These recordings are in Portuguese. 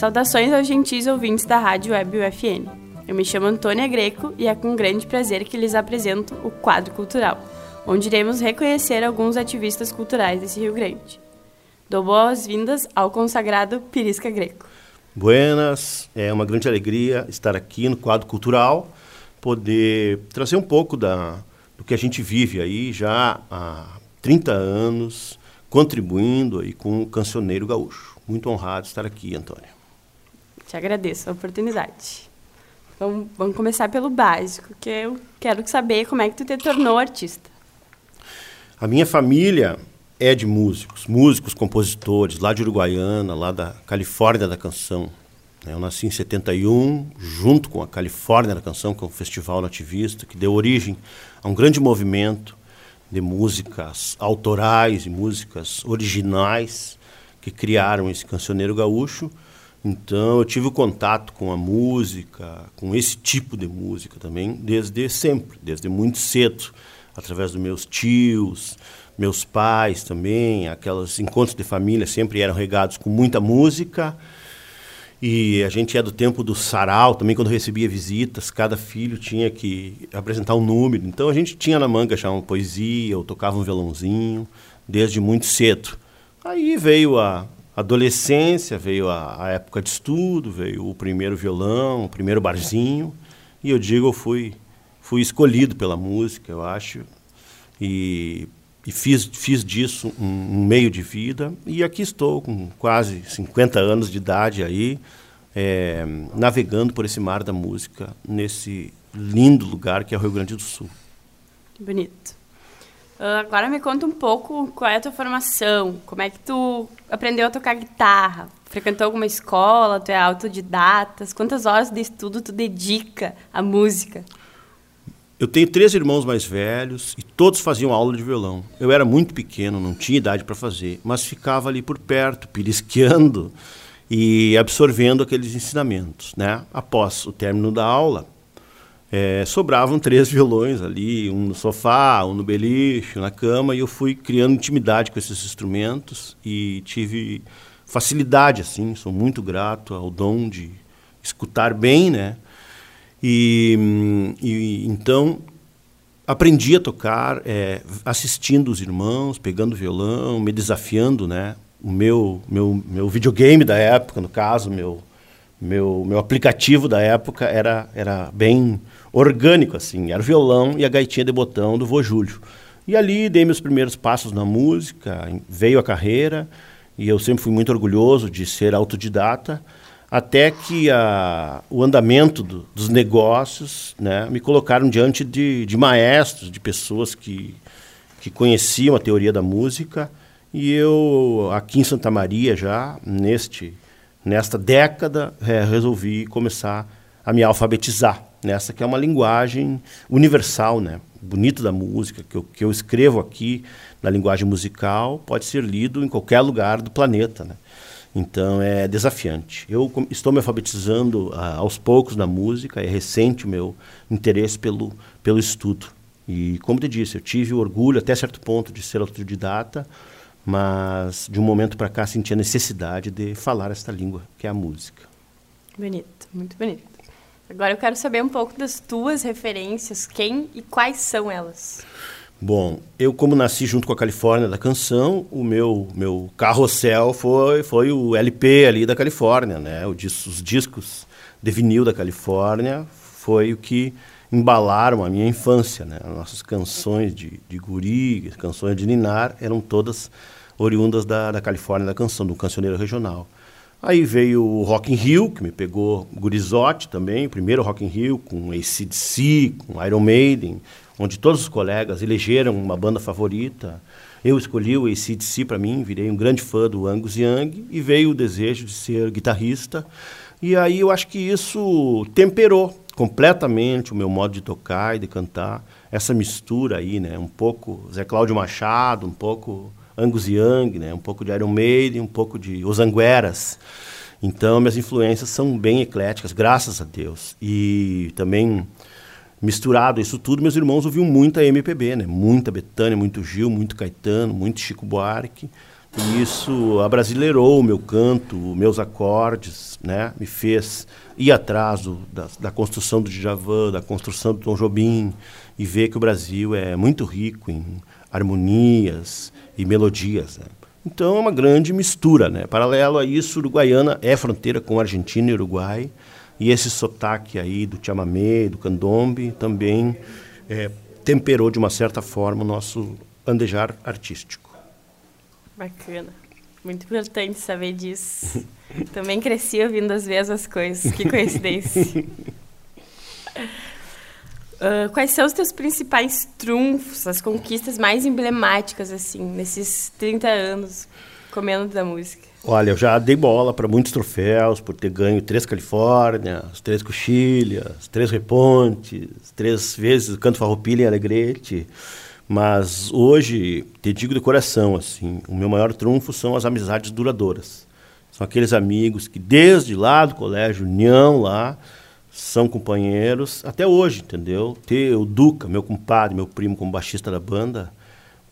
Saudações aos gentis ouvintes da Rádio Web UFN. Eu me chamo Antônia Greco e é com grande prazer que lhes apresento o Quadro Cultural, onde iremos reconhecer alguns ativistas culturais desse Rio Grande. Dou boas-vindas ao consagrado Pirisca Greco. Buenas, é uma grande alegria estar aqui no Quadro Cultural, poder trazer um pouco da, do que a gente vive aí já há 30 anos, contribuindo aí com o cancioneiro gaúcho. Muito honrado estar aqui, Antônio. Te agradeço a oportunidade. Então, vamos começar pelo básico, que eu quero saber como é que tu te tornou artista. A minha família é de músicos, músicos, compositores, lá de Uruguaiana, lá da Califórnia da Canção. Eu nasci em 71, junto com a Califórnia da Canção, que é um festival nativista, que deu origem a um grande movimento de músicas autorais e músicas originais que criaram esse cancioneiro gaúcho. Então eu tive o contato com a música, com esse tipo de música também, desde sempre, desde muito cedo, através dos meus tios, meus pais também, aqueles encontros de família sempre eram regados com muita música. E a gente é do tempo do sarau, também quando recebia visitas, cada filho tinha que apresentar um número. Então a gente tinha na manga já uma poesia, ou tocava um violãozinho, desde muito cedo. Aí veio a adolescência, veio a, a época de estudo, veio o primeiro violão, o primeiro barzinho. E eu digo, eu fui, fui escolhido pela música, eu acho. E e fiz, fiz disso um, um, meio de vida e aqui estou com quase 50 anos de idade aí é, navegando por esse mar da música nesse lindo lugar que é o Rio Grande do Sul. Bonito. Uh, agora me conta um pouco qual é a tua formação, como é que tu aprendeu a tocar guitarra, frequentou alguma escola, tu é autodidata, quantas horas de estudo tu dedica à música? Eu tenho três irmãos mais velhos e todos faziam aula de violão. Eu era muito pequeno, não tinha idade para fazer, mas ficava ali por perto, pirisqueando e absorvendo aqueles ensinamentos. Né? Após o término da aula, é, sobravam três violões ali, um no sofá, um no beliche, na cama, e eu fui criando intimidade com esses instrumentos e tive facilidade, assim, sou muito grato ao dom de escutar bem, né? E, e então aprendi a tocar é, assistindo os irmãos, pegando violão, me desafiando, né? O meu, meu, meu videogame da época, no caso, meu, meu, meu aplicativo da época era, era bem orgânico, assim. Era o violão e a gaitinha de botão do vô Júlio. E ali dei meus primeiros passos na música, veio a carreira, e eu sempre fui muito orgulhoso de ser autodidata até que a, o andamento do, dos negócios né, me colocaram diante de, de maestros, de pessoas que, que conheciam a teoria da música. E eu, aqui em Santa Maria, já neste, nesta década, é, resolvi começar a me alfabetizar nessa que é uma linguagem universal, né? bonito da música, que eu, que eu escrevo aqui na linguagem musical, pode ser lido em qualquer lugar do planeta. Né? Então é desafiante. Eu estou me alfabetizando ah, aos poucos na música, é recente o meu interesse pelo, pelo estudo. E como te disse, eu tive o orgulho até certo ponto de ser autodidata, mas de um momento para cá senti a necessidade de falar esta língua, que é a música. Bonito, muito bonito. Agora eu quero saber um pouco das tuas referências, quem e quais são elas? Bom, eu como nasci junto com a Califórnia da canção, o meu meu carrossel foi foi o LP ali da Califórnia, né? Os discos de vinil da Califórnia foi o que embalaram a minha infância, né? As nossas canções de, de guri, canções de ninar, eram todas oriundas da, da Califórnia da canção, do cancioneiro regional. Aí veio o Rock in Rio, que me pegou gurizote também, o primeiro Rock in Rio, com ACDC, com Iron Maiden, onde todos os colegas elegeram uma banda favorita. Eu escolhi o ACDC para mim, virei um grande fã do Angus Young e veio o desejo de ser guitarrista. E aí eu acho que isso temperou completamente o meu modo de tocar e de cantar. Essa mistura aí, né? Um pouco Zé Cláudio Machado, um pouco Angus Young, né? um pouco de Iron Maiden, um pouco de Os Angueras. Então, minhas influências são bem ecléticas, graças a Deus. E também misturado isso tudo, meus irmãos ouviam muita MPB, né? Muita Betânia, muito Gil, muito Caetano, muito Chico Buarque. E isso abrasileirou o meu canto, meus acordes, né? Me fez ir atrás do, da, da, construção do Djavan, da construção do Tom Jobim e ver que o Brasil é muito rico em harmonias e melodias. Né? Então é uma grande mistura. Né? Paralelo a isso, Uruguaiana é fronteira com Argentina e Uruguai. E esse sotaque aí do chamamé, do candombe, também é, temperou de uma certa forma o nosso andejar artístico. Bacana. Muito importante saber disso. Também cresci ouvindo as mesmas coisas. Que coincidência. uh, quais são os teus principais trunfos, as conquistas mais emblemáticas, assim, nesses 30 anos comendo da música? Olha, eu já dei bola para muitos troféus, por ter ganho três Califórnias, três Coxilhas, três Repontes, três vezes o Canto Farroupilha em Alegrete. Mas hoje, te digo de coração, assim, o meu maior trunfo são as amizades duradouras. São aqueles amigos que desde lá do colégio União lá são companheiros até hoje, entendeu? Ter o Duca, meu compadre, meu primo como baixista da banda,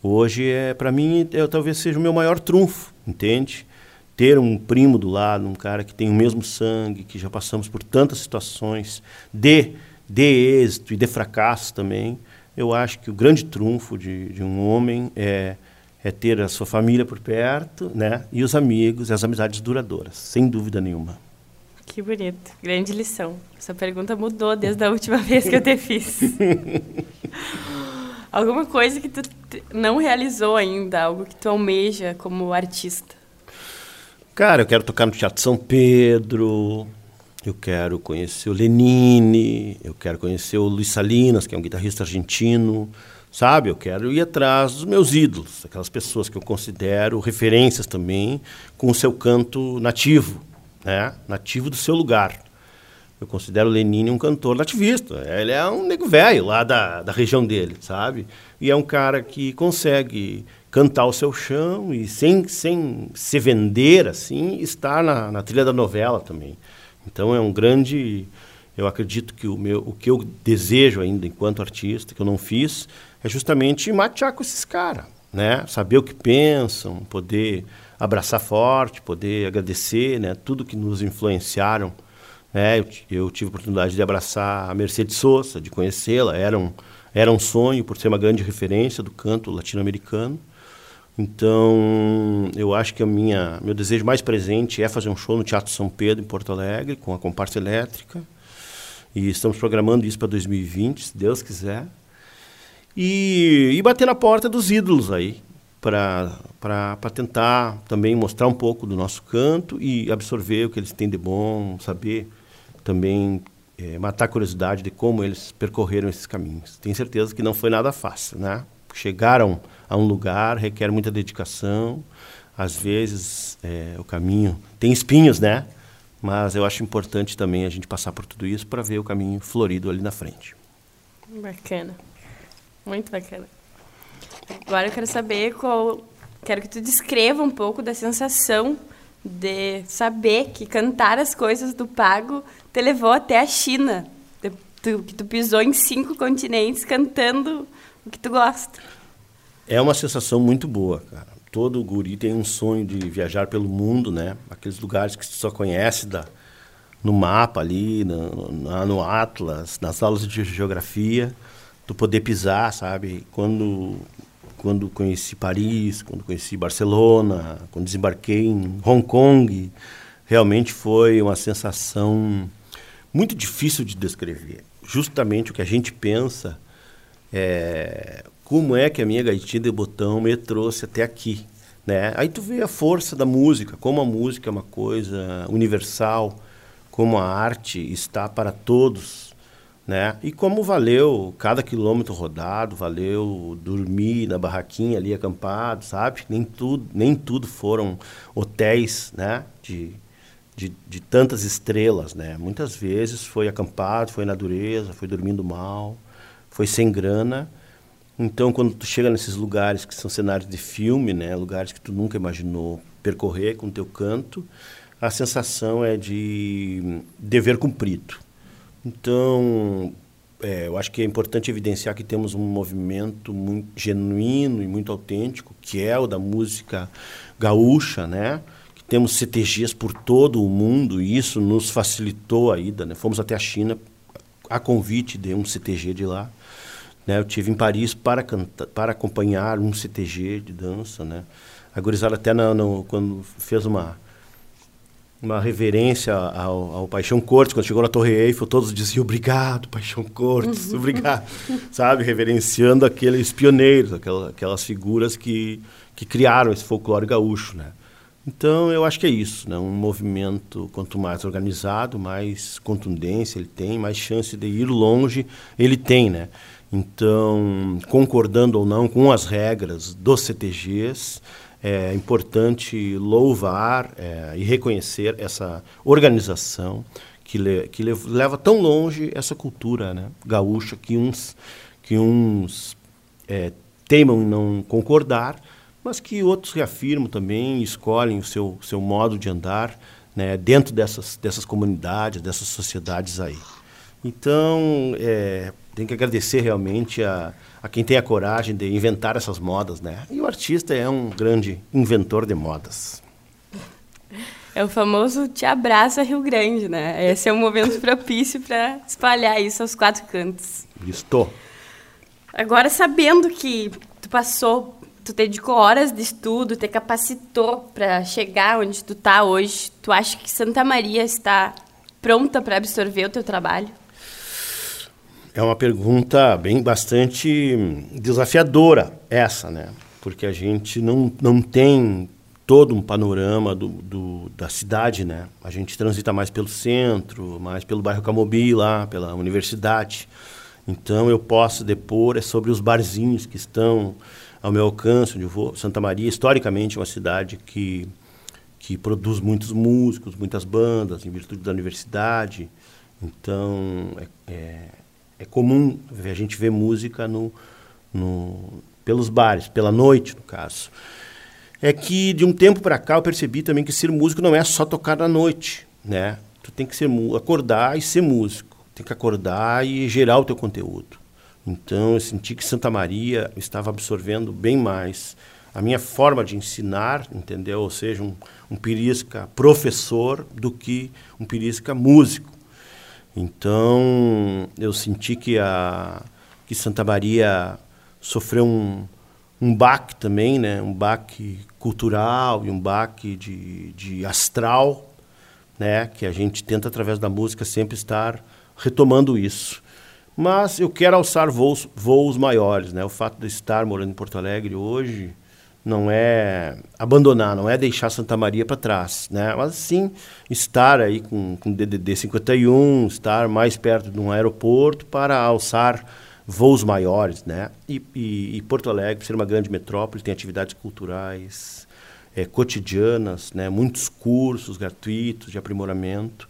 hoje é para mim é, talvez seja o meu maior trunfo, entende? Ter um primo do lado, um cara que tem o mesmo sangue, que já passamos por tantas situações de de êxito e de fracasso também eu acho que o grande trunfo de, de um homem é, é ter a sua família por perto, né? E os amigos, as amizades duradouras, sem dúvida nenhuma. Que bonito, grande lição. Essa pergunta mudou desde a última vez que eu te fiz. Alguma coisa que tu não realizou ainda, algo que tu almeja como artista? Cara, eu quero tocar no Teatro São Pedro, eu quero conhecer o Lenine, eu quero conhecer o Luiz Salinas, que é um guitarrista argentino, sabe? Eu quero ir atrás dos meus ídolos, aquelas pessoas que eu considero referências também com o seu canto nativo, né? Nativo do seu lugar. Eu considero Lenine um cantor nativista. Ele é um nego velho lá da, da região dele, sabe? E é um cara que consegue cantar o seu chão e sem, sem se vender assim, estar na, na trilha da novela também. Então é um grande, eu acredito que o meu, o que eu desejo ainda enquanto artista que eu não fiz é justamente matear com esses caras, né? Saber o que pensam, poder abraçar forte, poder agradecer, né? Tudo que nos influenciaram, né? Eu, eu tive a oportunidade de abraçar a Mercedes Sosa, de conhecê-la, era um era um sonho por ser uma grande referência do canto latino-americano. Então, eu acho que a minha meu desejo mais presente é fazer um show no Teatro São Pedro, em Porto Alegre, com a comparsa elétrica. E estamos programando isso para 2020, se Deus quiser. E, e bater na porta dos ídolos aí, para tentar também mostrar um pouco do nosso canto e absorver o que eles têm de bom, saber também é, matar a curiosidade de como eles percorreram esses caminhos. Tenho certeza que não foi nada fácil, né? Chegaram a um lugar requer muita dedicação. Às vezes é, o caminho tem espinhos, né? Mas eu acho importante também a gente passar por tudo isso para ver o caminho florido ali na frente. Bacana. Muito bacana. Agora eu quero saber qual. Quero que tu descreva um pouco da sensação de saber que cantar as coisas do Pago te levou até a China. que tu pisou em cinco continentes cantando o que tu gosta. É uma sensação muito boa, cara. Todo guri tem um sonho de viajar pelo mundo, né? Aqueles lugares que você só conhece da, no mapa ali, no, no, no Atlas, nas aulas de geografia, tu poder pisar, sabe? Quando quando conheci Paris, quando conheci Barcelona, quando desembarquei em Hong Kong, realmente foi uma sensação muito difícil de descrever. Justamente o que a gente pensa é, como é que a minha gaitinha de botão me trouxe até aqui. Né? Aí tu vê a força da música, como a música é uma coisa universal, como a arte está para todos, né? E como valeu cada quilômetro rodado, valeu dormir na barraquinha ali acampado, sabe? Nem tudo, nem tudo foram hotéis, né? De, de, de tantas estrelas, né? Muitas vezes foi acampado, foi na dureza, foi dormindo mal, foi sem grana, então, quando tu chega nesses lugares que são cenários de filme, né, lugares que tu nunca imaginou percorrer com o teu canto, a sensação é de dever cumprido. Então, é, eu acho que é importante evidenciar que temos um movimento muito genuíno e muito autêntico, que é o da música gaúcha, né? Que temos CTGs por todo o mundo e isso nos facilitou a ida, né? Fomos até a China a convite de um CTG de lá. Né? Eu tive em Paris para cantar, para acompanhar um CTG de dança, né? A gurizada até no, quando fez uma uma reverência ao, ao, Paixão Cortes, quando chegou na Torre Eiffel, todos diziam obrigado, Paixão Cortes, uhum. obrigado, sabe? Reverenciando aqueles pioneiros, aquelas, aquelas figuras que, que criaram esse folclore gaúcho, né? Então, eu acho que é isso, né? Um movimento, quanto mais organizado, mais contundência ele tem, mais chance de ir longe ele tem, né? Então, concordando ou não com as regras dos CTGs, é importante louvar é, e reconhecer essa organização que, le, que le, leva tão longe essa cultura né, gaúcha que uns, que uns é, teimam não concordar, mas que outros reafirmam também, escolhem o seu, seu modo de andar né, dentro dessas, dessas comunidades, dessas sociedades aí. Então, é, tem que agradecer realmente a, a quem tem a coragem de inventar essas modas, né? E o artista é um grande inventor de modas. É o famoso te abraça Rio Grande, né? Esse é um momento propício para espalhar isso aos quatro cantos. Estou. Agora, sabendo que tu passou, tu dedicou horas de estudo, te capacitou para chegar onde tu está hoje, tu acha que Santa Maria está pronta para absorver o teu trabalho? É uma pergunta bem bastante desafiadora essa, né? Porque a gente não, não tem todo um panorama do, do, da cidade, né? A gente transita mais pelo centro, mais pelo bairro Camobi lá, pela universidade. Então eu posso depor é sobre os barzinhos que estão ao meu alcance, onde eu vou. Santa Maria, historicamente, é uma cidade que, que produz muitos músicos, muitas bandas, em virtude da universidade. Então, é, é é comum a gente ver música no, no, pelos bares, pela noite, no caso. É que de um tempo para cá eu percebi também que ser músico não é só tocar na noite, né? Tu tem que ser acordar e ser músico, tem que acordar e gerar o teu conteúdo. Então eu senti que Santa Maria estava absorvendo bem mais a minha forma de ensinar, entendeu? Ou seja, um, um pirisca professor do que um pirisca músico. Então, eu senti que, a, que Santa Maria sofreu um, um baque também, né? um baque cultural e um baque de, de astral, né? que a gente tenta, através da música, sempre estar retomando isso. Mas eu quero alçar voos, voos maiores. Né? O fato de estar morando em Porto Alegre hoje não é abandonar, não é deixar Santa Maria para trás, né? Mas sim estar aí com, com DDD 51, estar mais perto de um aeroporto para alçar voos maiores, né? E, e, e Porto Alegre, ser uma grande metrópole, tem atividades culturais é, cotidianas, né? Muitos cursos gratuitos de aprimoramento.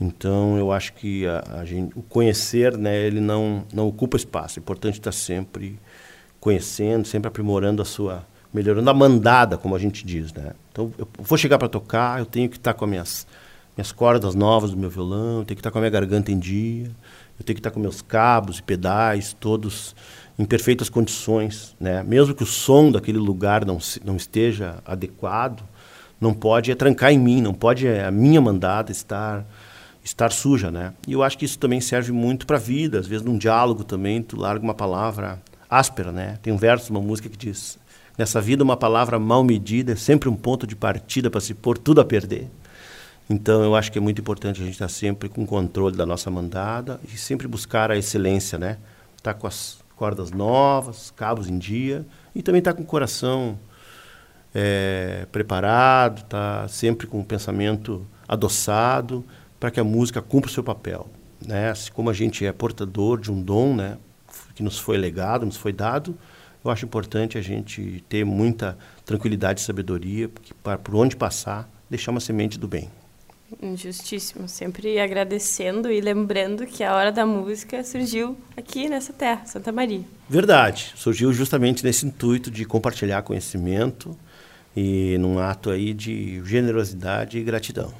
Então, eu acho que a, a gente, o conhecer, né? Ele não não ocupa espaço. É importante estar sempre conhecendo, sempre aprimorando a sua melhorando a mandada, como a gente diz, né? Então, eu vou chegar para tocar, eu tenho que estar tá com as minhas, minhas cordas novas do meu violão, eu tenho que estar tá com a minha garganta em dia, eu tenho que estar tá com meus cabos e pedais todos em perfeitas condições, né? Mesmo que o som daquele lugar não, não esteja adequado, não pode é trancar em mim, não pode é, a minha mandada estar estar suja, né? E eu acho que isso também serve muito para a vida, às vezes num diálogo também, tu larga uma palavra áspera, né? Tem um verso, uma música que diz: Nessa vida, uma palavra mal medida é sempre um ponto de partida para se pôr tudo a perder. Então, eu acho que é muito importante a gente estar sempre com controle da nossa mandada e sempre buscar a excelência, né? Estar tá com as cordas novas, cabos em dia e também estar tá com o coração é, preparado, estar tá sempre com o pensamento adoçado para que a música cumpra o seu papel. Né? Assim como a gente é portador de um dom né? que nos foi legado, nos foi dado, eu acho importante a gente ter muita tranquilidade e sabedoria, para por onde passar, deixar uma semente do bem. Justíssimo. Sempre agradecendo e lembrando que a hora da música surgiu aqui nessa terra, Santa Maria. Verdade. Surgiu justamente nesse intuito de compartilhar conhecimento e num ato aí de generosidade e gratidão.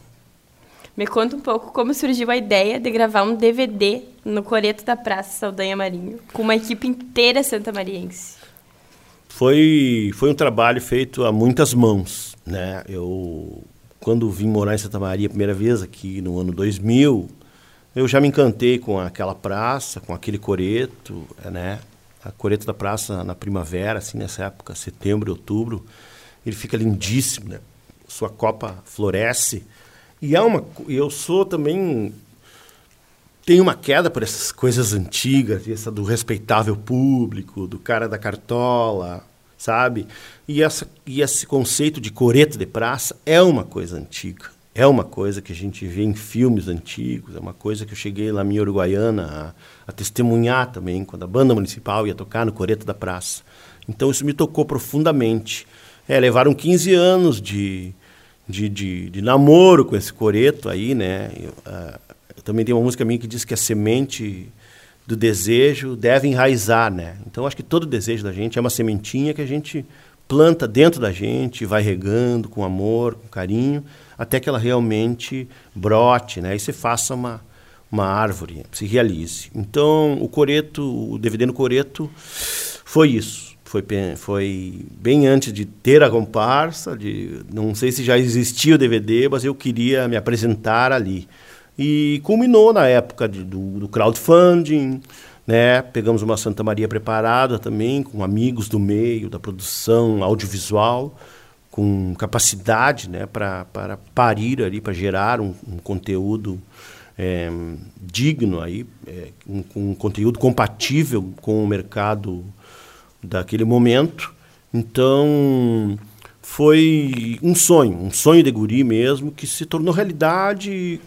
Me conta um pouco como surgiu a ideia de gravar um DVD no Coreto da Praça Saldanha Marinho, com uma equipe inteira santamariense. Foi, foi um trabalho feito a muitas mãos. Né? Eu, quando vim morar em Santa Maria a primeira vez, aqui no ano 2000, eu já me encantei com aquela praça, com aquele coreto, né? A coreto da praça na primavera, assim, nessa época, setembro, outubro, ele fica lindíssimo, né? Sua copa floresce e é uma, eu sou também tenho uma queda por essas coisas antigas, essa do respeitável público, do cara da cartola, sabe? E, essa, e esse conceito de coreto de praça é uma coisa antiga. É uma coisa que a gente vê em filmes antigos, é uma coisa que eu cheguei lá em Uruguaiana a, a testemunhar também, quando a banda municipal ia tocar no Coreto da Praça. Então isso me tocou profundamente. É, levaram 15 anos de, de, de, de, namoro com esse coreto aí, né? Eu, uh, também tem uma música minha que diz que a semente do desejo deve enraizar, né? Então acho que todo desejo da gente é uma sementinha que a gente planta dentro da gente, vai regando com amor, com carinho, até que ela realmente brote, né? E se faça uma uma árvore, se realize. Então o coreto, o DVD no coreto foi isso foi, foi bem antes de ter a comparsa, de, não sei se já existia o DVD, mas eu queria me apresentar ali. E culminou na época de, do, do crowdfunding, né? Pegamos uma Santa Maria preparada também, com amigos do meio, da produção audiovisual, com capacidade né? para parir ali, para gerar um, um conteúdo é, digno aí, é, um, um, conteúdo compatível com o mercado daquele momento. Então, foi um sonho, um sonho de guri mesmo, que se tornou realidade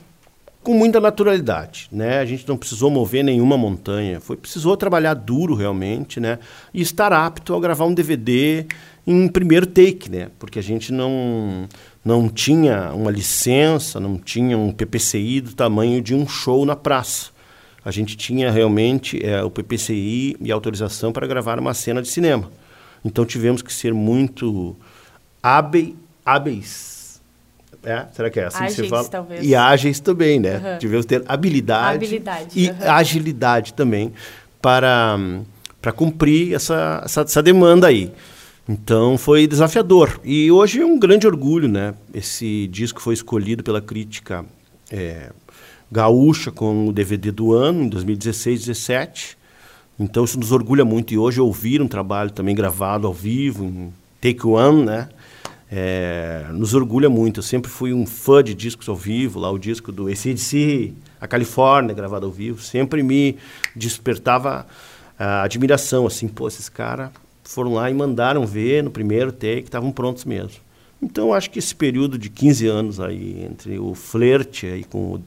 com muita naturalidade, né? A gente não precisou mover nenhuma montanha, foi precisou trabalhar duro realmente, né? E estar apto a gravar um DVD em primeiro take, né? Porque a gente não não tinha uma licença, não tinha um PPCI do tamanho de um show na praça a gente tinha realmente é, o PPCI e autorização para gravar uma cena de cinema. Então tivemos que ser muito hábeis. É? Será que é assim ágeis, que fala? Talvez. E ágeis também, né? Uhum. Tivemos que ter habilidade, habilidade e uhum. agilidade também para, para cumprir essa, essa, essa demanda aí. Então foi desafiador. E hoje é um grande orgulho, né? Esse disco foi escolhido pela crítica é, gaúcha com o DVD do ano, em 2016, 17. Então isso nos orgulha muito. E hoje ouvir um trabalho também gravado ao vivo, em Take One, né? É, nos orgulha muito. Eu sempre fui um fã de discos ao vivo, lá o disco do ACDC, a Califórnia, gravado ao vivo, sempre me despertava a admiração, assim, pô, esses caras foram lá e mandaram ver no primeiro take, estavam prontos mesmo. Então, acho que esse período de 15 anos aí, entre o flerte aí com o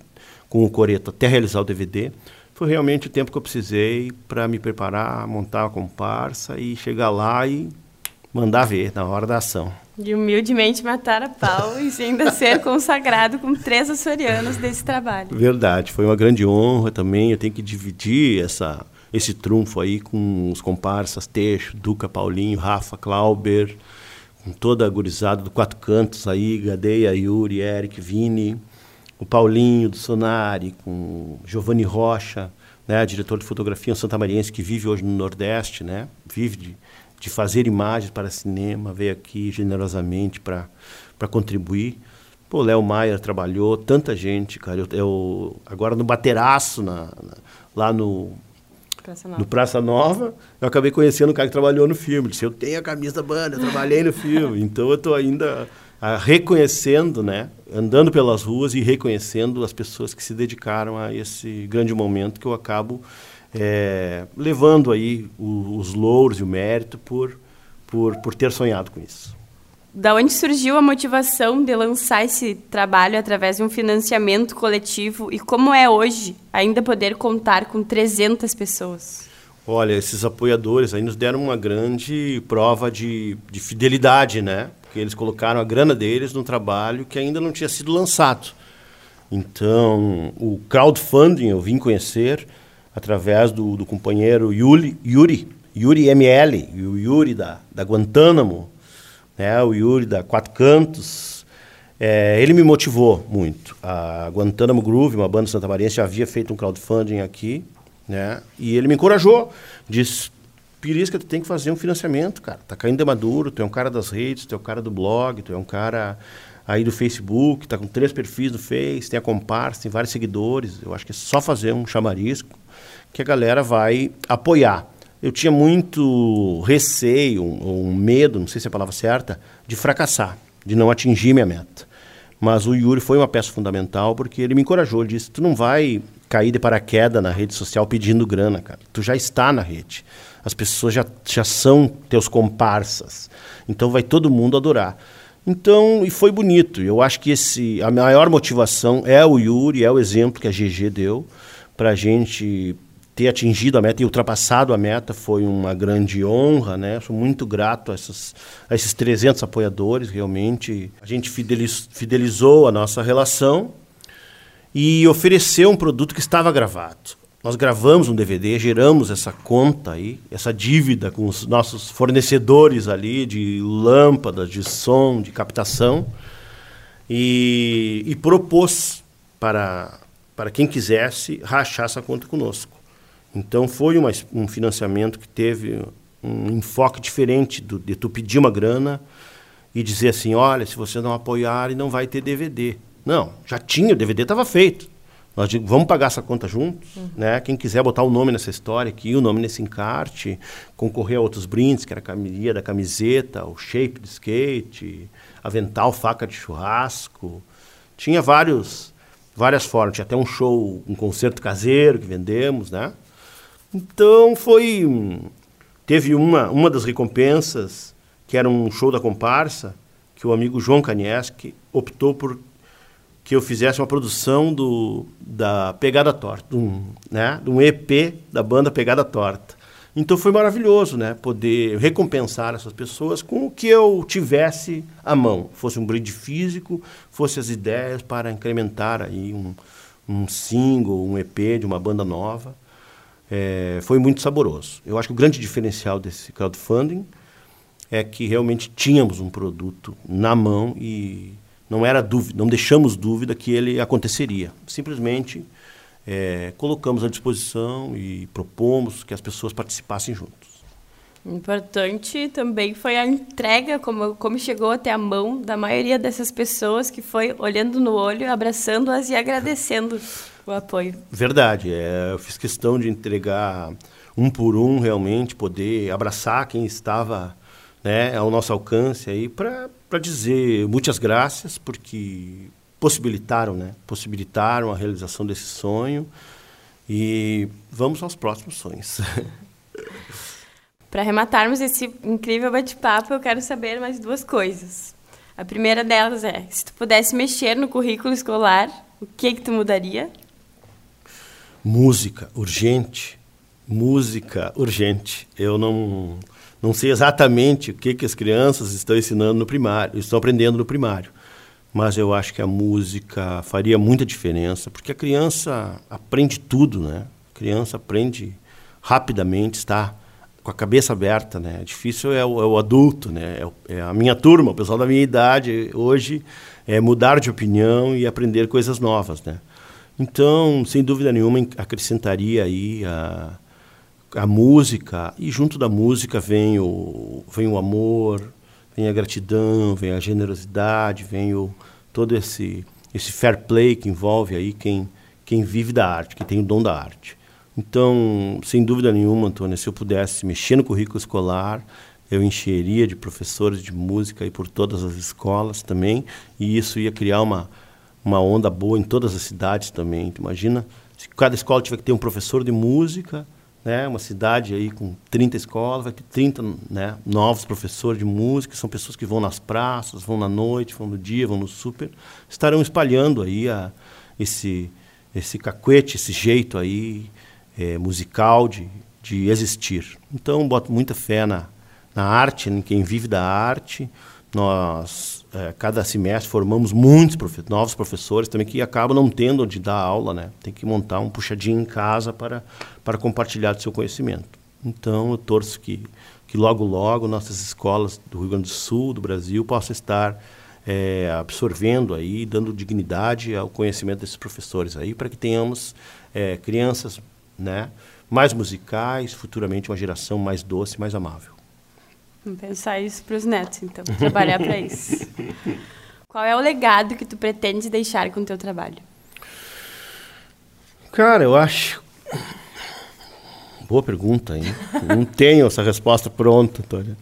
com o Coreto até realizar o DVD, foi realmente o tempo que eu precisei para me preparar, montar a comparsa e chegar lá e mandar ver na hora da ação. E humildemente matar a pau e ainda ser consagrado com três açorianos desse trabalho. Verdade, foi uma grande honra também. Eu tenho que dividir essa, esse trunfo aí com os comparsas Teixo, Duca, Paulinho, Rafa, Clauber, com toda a gurizada do Quatro Cantos aí, Gadeia, Yuri, Eric, Vini, o Paulinho do Sonari, com Giovanni Rocha, né, diretor de fotografia um santamariense que vive hoje no Nordeste, né, vive de, de fazer imagens para cinema, veio aqui generosamente para contribuir. Pô, Léo Maier trabalhou, tanta gente, cara. Eu, eu agora no Bateraço, na, na, lá no Praça no Praça Nova, eu acabei conhecendo o cara que trabalhou no filme. Ele disse, eu tenho a camisa da banda, eu trabalhei no filme. Então eu estou ainda reconhecendo, né, andando pelas ruas e reconhecendo as pessoas que se dedicaram a esse grande momento que eu acabo é, levando aí o, os louros e o mérito por, por, por ter sonhado com isso. Da onde surgiu a motivação de lançar esse trabalho através de um financiamento coletivo e como é hoje ainda poder contar com 300 pessoas? Olha, esses apoiadores aí nos deram uma grande prova de, de fidelidade, né? porque eles colocaram a grana deles num trabalho que ainda não tinha sido lançado. Então, o crowdfunding eu vim conhecer através do, do companheiro Yuri, Yuri, Yuri ML, o Yuri da, da Guantánamo, né, o Yuri da Quatro Cantos, É, ele me motivou muito. A Guantánamo Groove, uma banda Santa Maria, já havia feito um crowdfunding aqui, né? E ele me encorajou, disse, Pirisca, tu tem que fazer um financiamento, cara. Tá caindo de maduro, tu é um cara das redes, tu é um cara do blog, tu é um cara aí do Facebook, tá com três perfis no Face, tem a comparsa, tem vários seguidores. Eu acho que é só fazer um chamarisco que a galera vai apoiar. Eu tinha muito receio, um, um medo, não sei se é a palavra certa, de fracassar, de não atingir minha meta. Mas o Yuri foi uma peça fundamental porque ele me encorajou. Ele disse: Tu não vai cair de paraquedas na rede social pedindo grana, cara. Tu já está na rede. As pessoas já, já são teus comparsas. Então vai todo mundo adorar. Então, e foi bonito. Eu acho que esse, a maior motivação é o Yuri, é o exemplo que a GG deu para a gente ter atingido a meta e ultrapassado a meta foi uma grande honra, né? Sou muito grato a, essas, a esses 300 apoiadores, realmente. A gente fideliz, fidelizou a nossa relação e ofereceu um produto que estava gravado. Nós gravamos um DVD, geramos essa conta aí, essa dívida com os nossos fornecedores ali de lâmpadas, de som, de captação e, e propôs para, para quem quisesse rachar essa conta conosco. Então foi uma, um financiamento que teve um enfoque diferente do, de tu pedir uma grana e dizer assim, olha, se você não apoiar, não vai ter DVD. Não, já tinha, o DVD estava feito. Nós digo, vamos pagar essa conta juntos, uhum. né? Quem quiser botar o nome nessa história aqui, o nome nesse encarte, concorrer a outros brindes, que era a camisinha da camiseta, o shape de skate, avental, faca de churrasco. Tinha vários, várias formas. Tinha até um show, um concerto caseiro que vendemos, né? Então foi. Teve uma, uma das recompensas, que era um show da comparsa, que o amigo João Kanieski optou por que eu fizesse uma produção do, da Pegada Torta, um, né, um EP da banda Pegada Torta. Então foi maravilhoso, né, poder recompensar essas pessoas com o que eu tivesse à mão, fosse um brinde físico, fosse as ideias para incrementar aí um, um single, um EP de uma banda nova é, foi muito saboroso. Eu acho que o grande diferencial desse crowdfunding é que realmente tínhamos um produto na mão e não era dúvida, não deixamos dúvida que ele aconteceria. Simplesmente é, colocamos à disposição e propomos que as pessoas participassem juntos. Importante também foi a entrega, como, como chegou até a mão da maioria dessas pessoas que foi olhando no olho, abraçando-as e agradecendo o apoio. Verdade. É, eu fiz questão de entregar um por um, realmente, poder abraçar quem estava né, ao nosso alcance aí para dizer muitas graças, porque possibilitaram, né? Possibilitaram a realização desse sonho. E vamos aos próximos sonhos. Para arrematarmos esse incrível bate-papo, eu quero saber mais duas coisas. A primeira delas é, se tu pudesse mexer no currículo escolar, o que que tu mudaria? Música, urgente. Música, urgente. Eu não, não sei exatamente o que, que as crianças estão ensinando no primário, estão aprendendo no primário. Mas eu acho que a música faria muita diferença, porque a criança aprende tudo, né? A criança aprende rapidamente, está com a cabeça aberta, né? Difícil é o, é o adulto, né? É, é, a minha turma, o pessoal da minha idade hoje é mudar de opinião e aprender coisas novas, né? Então, sem dúvida nenhuma, acrescentaria aí a, a música e junto da música vem o vem o amor, vem a gratidão, vem a generosidade, vem o todo esse esse fair play que envolve aí quem quem vive da arte, que tem o dom da arte. Então, sem dúvida nenhuma, Antônio, se eu pudesse mexer no currículo escolar, eu encheria de professores de música aí por todas as escolas também, e isso ia criar uma, uma onda boa em todas as cidades também. Tu imagina se cada escola tiver que ter um professor de música, né, uma cidade aí com 30 escolas, vai ter 30 né, novos professores de música, são pessoas que vão nas praças, vão na noite, vão no dia, vão no super, estarão espalhando aí a, esse, esse cacuete, esse jeito aí é, musical de, de existir. Então, boto muita fé na, na arte, em quem vive da arte. Nós, é, cada semestre, formamos muitos profe novos professores também que acabam não tendo onde dar aula, né? Tem que montar um puxadinho em casa para, para compartilhar do seu conhecimento. Então, eu torço que, que logo, logo, nossas escolas do Rio Grande do Sul, do Brasil, possam estar é, absorvendo aí, dando dignidade ao conhecimento desses professores aí, para que tenhamos é, crianças né, mais musicais, futuramente uma geração mais doce, mais amável. Vamos pensar isso para os netos, então, trabalhar para isso. Qual é o legado que tu pretendes deixar com o teu trabalho? Cara, eu acho. Boa pergunta, hein? Não tenho essa resposta pronta, Antônio.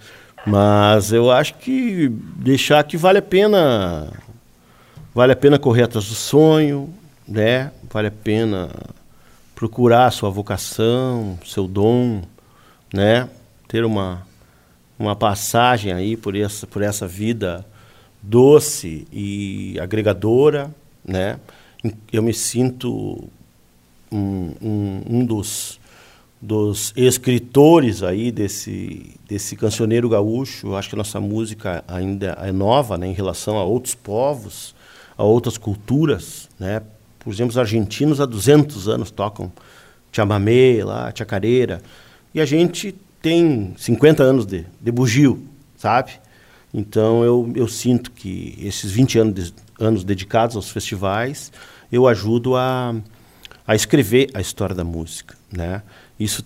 Mas eu acho que deixar que vale a pena. Vale a pena correr atrás do sonho, né? Vale a pena procurar sua vocação, seu dom, né? Ter uma, uma passagem aí por essa, por essa vida doce e agregadora, né? Eu me sinto um, um, um dos, dos escritores aí desse, desse cancioneiro gaúcho. Acho que a nossa música ainda é nova né, em relação a outros povos, a outras culturas. Né? Por exemplo, os argentinos há 200 anos tocam chamamé lá, chacareira. E a gente tem 50 anos de, de bugio, sabe? Então eu, eu sinto que esses 20 anos, de, anos dedicados aos festivais, eu ajudo a, a escrever a história da música. Né? Isso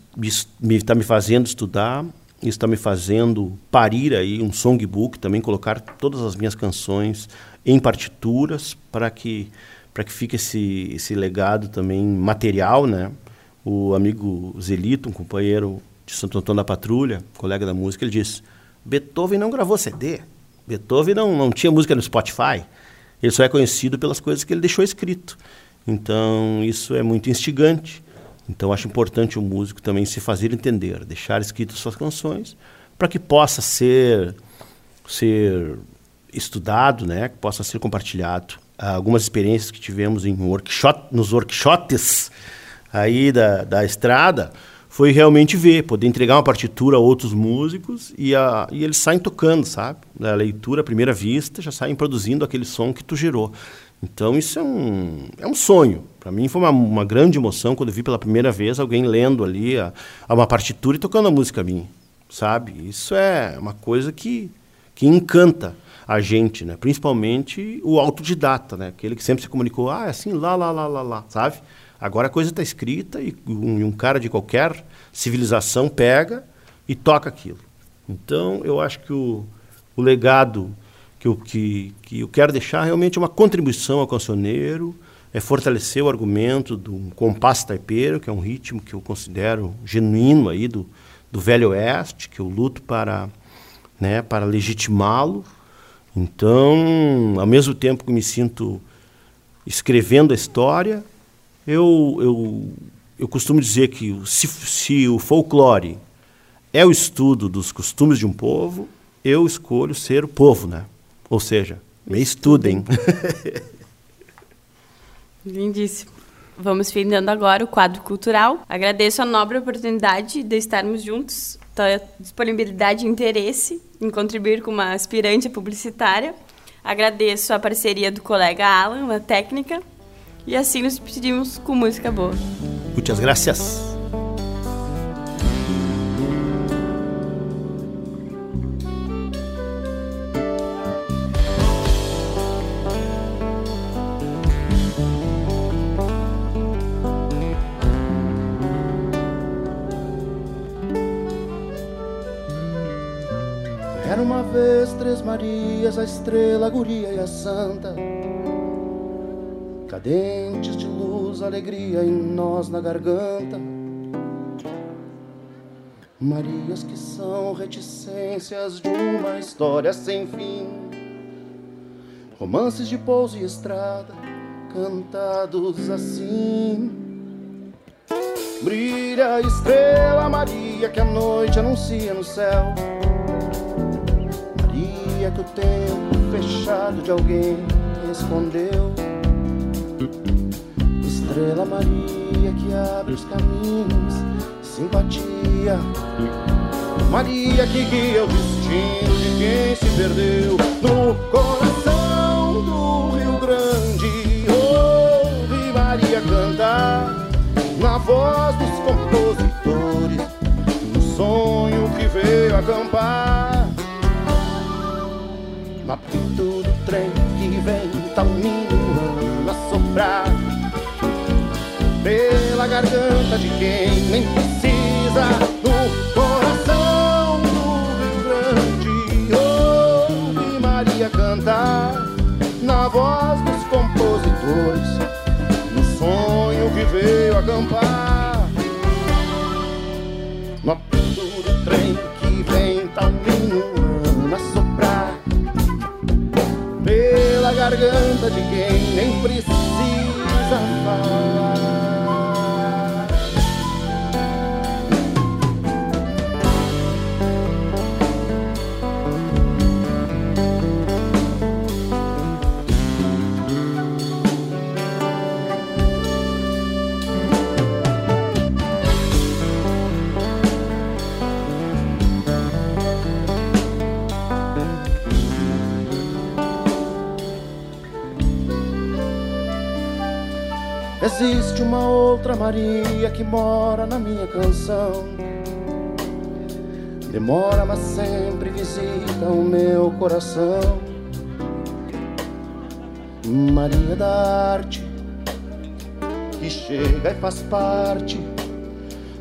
está me fazendo estudar, isso está me fazendo parir aí um songbook, também colocar todas as minhas canções em partituras para que para que fique esse, esse legado também material, né? O amigo Zelito, um companheiro de Santo Antônio da Patrulha, colega da música, ele disse: Beethoven não gravou CD. Beethoven não, não tinha música no Spotify. Ele só é conhecido pelas coisas que ele deixou escrito. Então, isso é muito instigante. Então, acho importante o músico também se fazer entender, deixar escritas suas canções, para que possa ser, ser estudado, né? que possa ser compartilhado. Algumas experiências que tivemos em workshop, nos workshops aí da, da estrada, foi realmente ver, poder entregar uma partitura a outros músicos e, a, e eles saem tocando, sabe? Da leitura à primeira vista, já saem produzindo aquele som que tu gerou. Então isso é um, é um sonho. Para mim foi uma, uma grande emoção quando eu vi pela primeira vez alguém lendo ali a, a uma partitura e tocando a música minha, sabe? Isso é uma coisa que, que encanta a gente, né? Principalmente o autodidata, né? Aquele que sempre se comunicou, ah, é assim, lá, lá, lá, lá, lá, sabe? Agora a coisa está escrita e um, um, cara de qualquer civilização pega e toca aquilo. Então, eu acho que o, o legado que eu, que, que eu quero deixar realmente é uma contribuição ao cancioneiro, é fortalecer o argumento do compasso taipeiro, que é um ritmo que eu considero genuíno aí do, do Velho Oeste, que eu luto para, né, para legitimá-lo. Então, ao mesmo tempo que me sinto escrevendo a história, eu, eu, eu costumo dizer que se, se o folclore é o estudo dos costumes de um povo, eu escolho ser o povo, né? Ou seja, me estudem. Lindíssimo. Vamos findando agora o quadro cultural. Agradeço a nobre oportunidade de estarmos juntos, a disponibilidade e interesse em contribuir com uma aspirante publicitária. Agradeço a parceria do colega Alan na técnica e assim nos despedimos com música boa. Muitas gracias. Era uma vez três Marias, a estrela, a guria e a santa cadentes de luz, alegria em nós na garganta. Marias que são reticências de uma história sem fim. Romances de pouso e estrada, cantados assim. Brilha a estrela Maria que a noite anuncia no céu. Que o tempo fechado de alguém escondeu. Estrela Maria que abre os caminhos, simpatia. Maria que guia o destino de quem se perdeu no coração do Rio Grande. Ouve Maria cantar na voz dos compositores, no sonho que veio acampar. Apito do trem que vem um minuano a soprar Pela garganta de quem nem precisa Existe uma outra Maria que mora na minha canção. Demora, mas sempre visita o meu coração. Maria da arte, que chega e faz parte,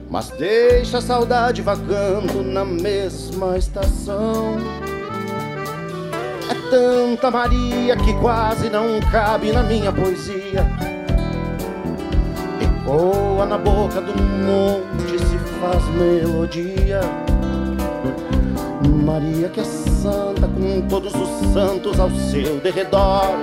mas deixa a saudade vagando na mesma estação. É tanta Maria que quase não cabe na minha poesia. Ecoa na boca do monte se faz melodia. Maria que é santa com todos os santos ao seu derredor.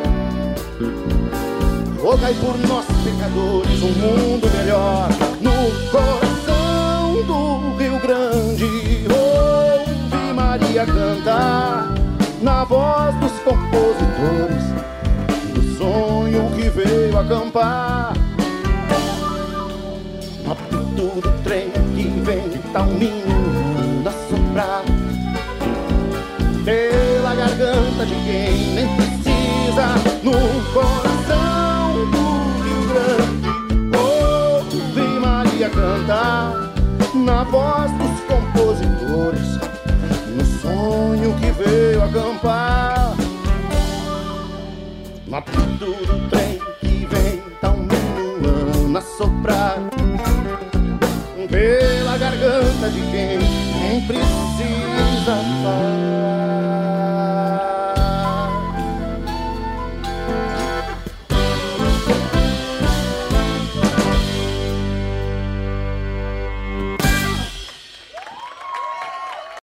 Rogai por nós pecadores um mundo melhor no coração do Rio Grande. Ouve Maria cantar na voz dos compositores do sonho que veio acampar. De quem nem precisa no coração do Rio Grande. Ouve Maria cantar na voz dos compositores, no sonho que veio acampar. No apito do trem que vem tá um a soprar pela garganta de quem nem precisa falar.